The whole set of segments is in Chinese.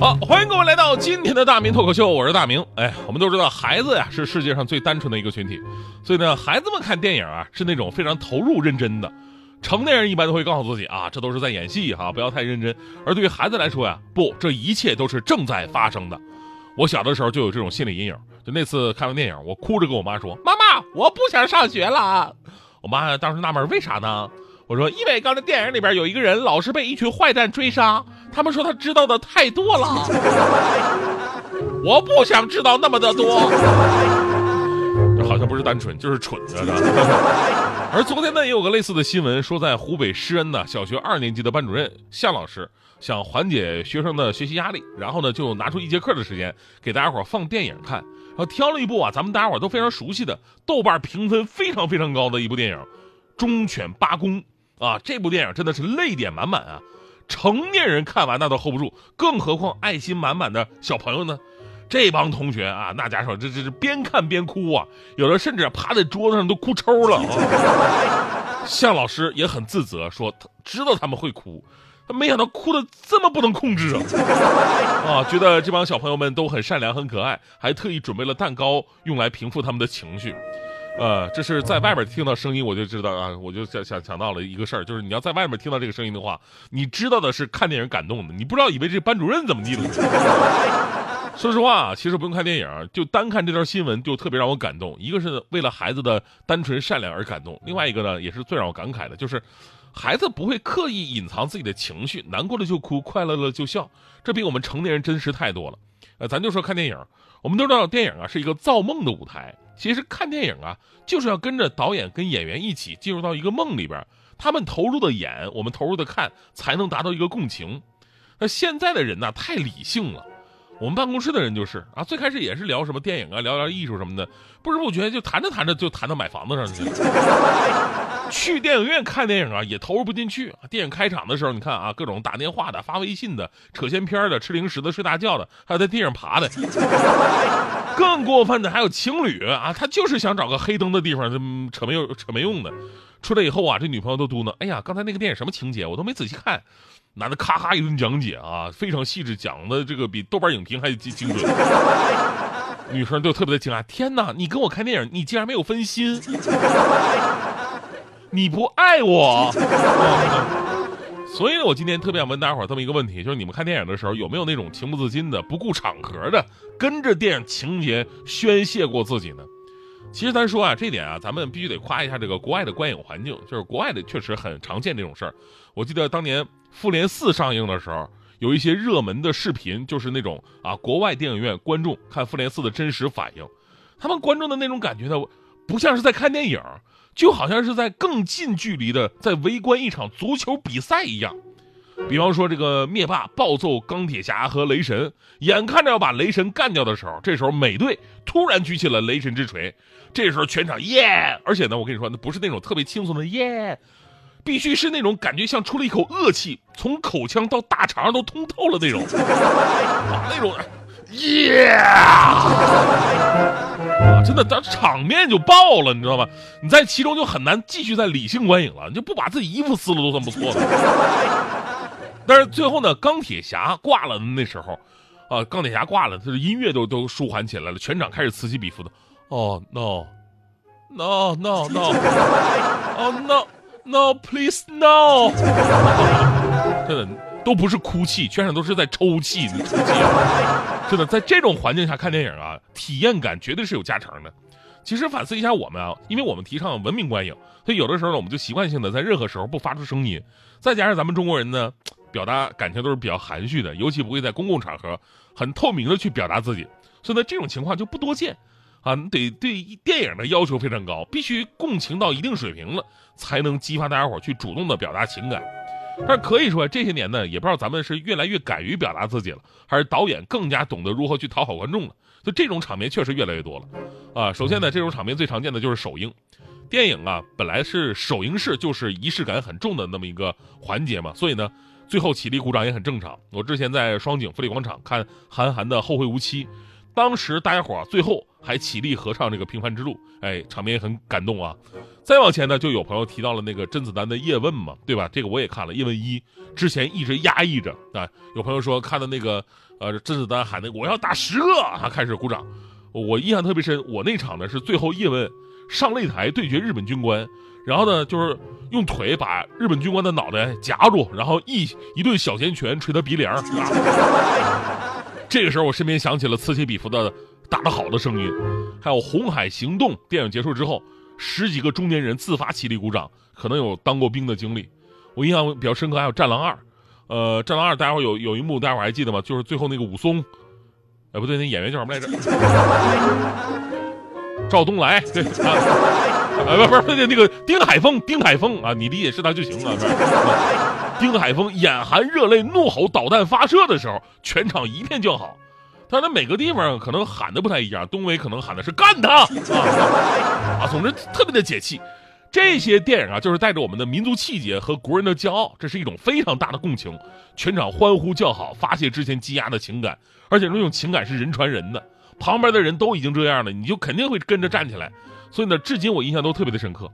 好，欢迎各位来到今天的大明脱口秀，我是大明。哎，我们都知道孩子呀是世界上最单纯的一个群体，所以呢，孩子们看电影啊是那种非常投入认真的。成年人一般都会告诉自己啊，这都是在演戏哈，不要太认真。而对于孩子来说呀，不，这一切都是正在发生的。我小的时候就有这种心理阴影，就那次看完电影，我哭着跟我妈说：“妈妈，我不想上学了。”我妈当时纳闷，为啥呢？我说：“因为刚才电影里边有一个人老是被一群坏蛋追杀。”他们说他知道的太多了，我不想知道那么的多。这好像不是单纯，就是蠢啊！而昨天呢，也有个类似的新闻，说在湖北施恩呢，小学二年级的班主任向老师想缓解学生的学习压力，然后呢，就拿出一节课的时间给大家伙放电影看，然后挑了一部啊，咱们大家伙都非常熟悉的，豆瓣评分非常非常高的一部电影《忠犬八公》啊，这部电影真的是泪点满满啊！成年人看完那都 hold 不住，更何况爱心满满的小朋友呢？这帮同学啊，那家伙这这是边看边哭啊，有的甚至趴在桌子上都哭抽了。向老师也很自责，说他知道他们会哭，他没想到哭的这么不能控制啊！啊，觉得这帮小朋友们都很善良很可爱，还特意准备了蛋糕用来平复他们的情绪。呃，这是在外边听到声音，我就知道啊，我就想想想到了一个事儿，就是你要在外面听到这个声音的话，你知道的是看电影感动的，你不知道以为这班主任怎么地了。说实话，其实不用看电影，就单看这条新闻就特别让我感动。一个是为了孩子的单纯善良而感动，另外一个呢，也是最让我感慨的，就是孩子不会刻意隐藏自己的情绪，难过了就哭，快乐了就笑，这比我们成年人真实太多了。呃，咱就说看电影，我们都知道电影啊是一个造梦的舞台。其实看电影啊，就是要跟着导演跟演员一起进入到一个梦里边，他们投入的演，我们投入的看，才能达到一个共情。那现在的人呢，太理性了。我们办公室的人就是啊，最开始也是聊什么电影啊，聊聊艺术什么的，不知不觉就谈着谈着就谈到买房子上去了。去电影院看电影啊，也投入不进去。电影开场的时候，你看啊，各种打电话的、发微信的、扯闲篇的、吃零食的、睡大觉的，还有在地上爬的。更过分的还有情侣啊，他就是想找个黑灯的地方，扯没用、扯没用的。出来以后啊，这女朋友都嘟囔：“哎呀，刚才那个电影什么情节，我都没仔细看。”男的咔咔一顿讲解啊，非常细致，讲的这个比豆瓣影评还精精准。女生就特别的惊讶：“天哪，你跟我看电影，你竟然没有分心，你不爱我。”所以呢，我今天特别想问大家伙这么一个问题，就是你们看电影的时候有没有那种情不自禁的、不顾场合的跟着电影情节宣泄过自己呢？其实咱说啊，这点啊，咱们必须得夸一下这个国外的观影环境，就是国外的确实很常见这种事儿。我记得当年《复联四》上映的时候，有一些热门的视频，就是那种啊，国外电影院观众看《复联四》的真实反应，他们观众的那种感觉呢，不像是在看电影，就好像是在更近距离的在围观一场足球比赛一样。比方说，这个灭霸暴揍钢铁侠和雷神，眼看着要把雷神干掉的时候，这时候美队突然举起了雷神之锤，这时候全场耶！而且呢，我跟你说，那不是那种特别轻松的耶，必须是那种感觉像出了一口恶气，从口腔到大肠都通透了那种，那种耶！啊，真的，当场面就爆了，你知道吗？你在其中就很难继续在理性观影了，你就不把自己衣服撕了都算不错的。但是最后呢，钢铁侠挂了那时候，啊，钢铁侠挂了，他的音乐都都舒缓起来了，全场开始此起彼伏的。哦，no，no，no，no，哦，no，no，please no，真的都不是哭泣，全场都是在抽泣，抽泣。真的，在这种环境下看电影啊，体验感绝对是有加成的。其实反思一下我们啊，因为我们提倡文明观影，所以有的时候呢，我们就习惯性的在任何时候不发出声音。再加上咱们中国人呢。表达感情都是比较含蓄的，尤其不会在公共场合很透明的去表达自己，所以呢，这种情况就不多见，啊，你得对电影的要求非常高，必须共情到一定水平了，才能激发大家伙去主动的表达情感。但是可以说这些年呢，也不知道咱们是越来越敢于表达自己了，还是导演更加懂得如何去讨好观众了。就这种场面确实越来越多了，啊，首先呢，这种场面最常见的就是首映。电影啊，本来是首映式就是仪式感很重的那么一个环节嘛，所以呢，最后起立鼓掌也很正常。我之前在双井富力广场看韩寒的《后会无期》，当时大家伙最后还起立合唱这个《平凡之路》，哎，场面也很感动啊。再往前呢，就有朋友提到了那个甄子丹的《叶问》嘛，对吧？这个我也看了《叶问一》，之前一直压抑着啊。有朋友说看的那个呃甄子丹喊的“我要打十个”，他开始鼓掌。我印象特别深，我那场呢是最后叶问。上擂台对决日本军官，然后呢，就是用腿把日本军官的脑袋夹住，然后一一顿小拳拳捶他鼻梁。这个时候，我身边响起了此起彼伏的打得好的声音，还有《红海行动》电影结束之后，十几个中年人自发起立鼓掌，可能有当过兵的经历。我印象比较深刻，还有《战狼二》，呃，《战狼二》大家伙有有一幕，大家伙还记得吗？就是最后那个武松，哎，不对，那演员叫什么来着？赵东来，对啊，啊不不是那那个丁海峰，丁海峰啊，你理解是他就行了。丁海峰眼含热泪怒吼导弹发射的时候，全场一片叫好。但是每个地方可能喊的不太一样，东北可能喊的是干他啊，总之特别的解气。这些电影啊，就是带着我们的民族气节和国人的骄傲，这是一种非常大的共情，全场欢呼叫好，发泄之前积压的情感，而且这种情感是人传人的。旁边的人都已经这样了，你就肯定会跟着站起来。所以呢，至今我印象都特别的深刻。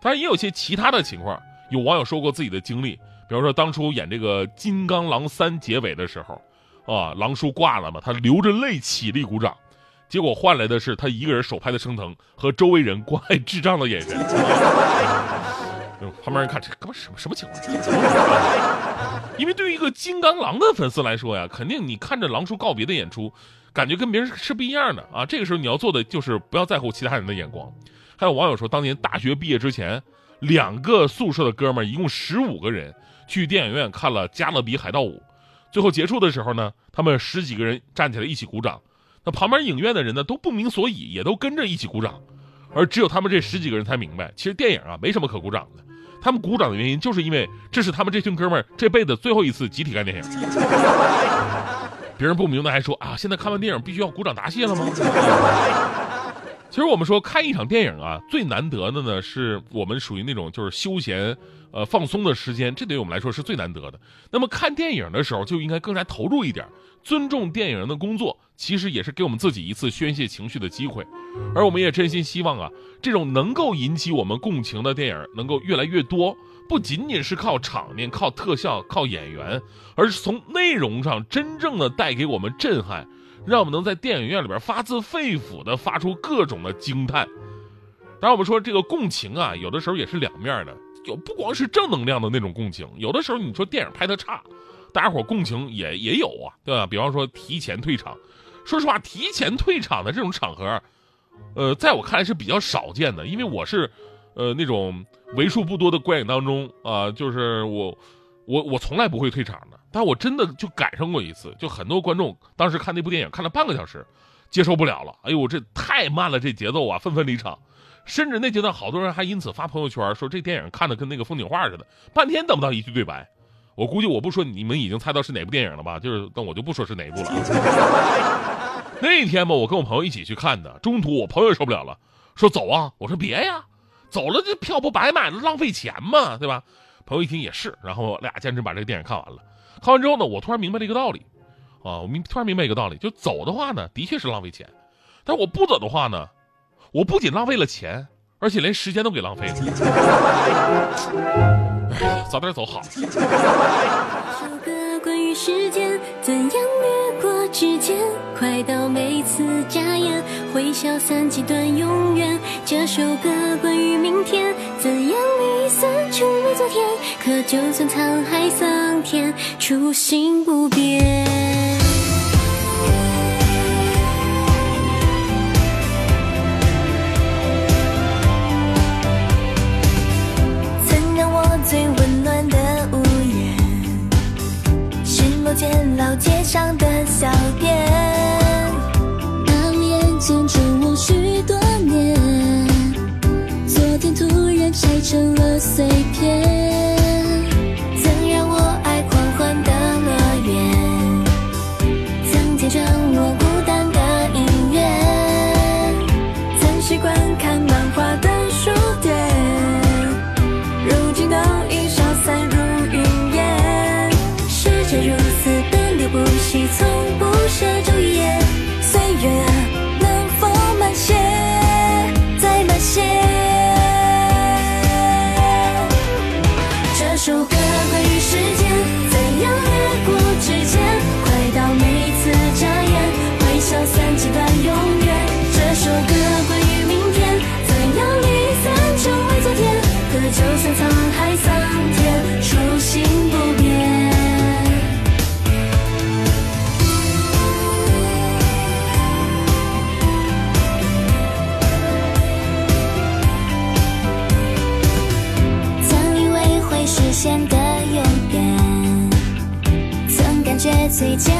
当然也有些其他的情况，有网友说过自己的经历，比如说当初演这个《金刚狼三》结尾的时候，啊，狼叔挂了嘛，他流着泪起立鼓掌，结果换来的是他一个人手拍的升腾和周围人关爱智障的眼神。旁边人看这哥们什么什么情况？因为对于一个金刚狼的粉丝来说呀，肯定你看着狼叔告别的演出。感觉跟别人是不一样的啊！这个时候你要做的就是不要在乎其他人的眼光。还有网友说，当年大学毕业之前，两个宿舍的哥们，一共十五个人去电影院看了《加勒比海盗五》，最后结束的时候呢，他们十几个人站起来一起鼓掌。那旁边影院的人呢都不明所以，也都跟着一起鼓掌，而只有他们这十几个人才明白，其实电影啊没什么可鼓掌的。他们鼓掌的原因就是因为这是他们这群哥们儿这辈子最后一次集体看电影。别人不明白还说啊，现在看完电影必须要鼓掌答谢了吗？其实我们说看一场电影啊，最难得的呢，是我们属于那种就是休闲、呃放松的时间，这对于我们来说是最难得的。那么看电影的时候就应该更加投入一点，尊重电影人的工作，其实也是给我们自己一次宣泄情绪的机会。而我们也真心希望啊，这种能够引起我们共情的电影能够越来越多。不仅仅是靠场面、靠特效、靠演员，而是从内容上真正的带给我们震撼，让我们能在电影院里边发自肺腑的发出各种的惊叹。当然，我们说这个共情啊，有的时候也是两面的，有不光是正能量的那种共情，有的时候你说电影拍的差，大家伙共情也也有啊，对吧？比方说提前退场，说实话，提前退场的这种场合，呃，在我看来是比较少见的，因为我是。呃，那种为数不多的观影当中啊，就是我，我我从来不会退场的，但我真的就赶上过一次，就很多观众当时看那部电影看了半个小时，接受不了了，哎呦，这太慢了，这节奏啊，纷纷离场，甚至那阶段好多人还因此发朋友圈说这电影看的跟那个风景画似的，半天等不到一句对白，我估计我不说你们已经猜到是哪部电影了吧？就是，但我就不说是哪一部了。那天吧，我跟我朋友一起去看的，中途我朋友也受不了了，说走啊，我说别呀。走了，这票不白买了，浪费钱嘛，对吧？朋友一听也是，然后俩坚持把这个电影看完了。看完之后呢，我突然明白了一个道理，啊，我明突然明白一个道理，就走的话呢，的确是浪费钱；但我不走的话呢，我不仅浪费了钱，而且连时间都给浪费了。哎，早点走好。首歌关于时间怎样时间，快到每次眨眼，会消散几段永远。这首歌关于明天，怎样离散出没昨天？可就算沧海桑田，初心不变。首歌。最简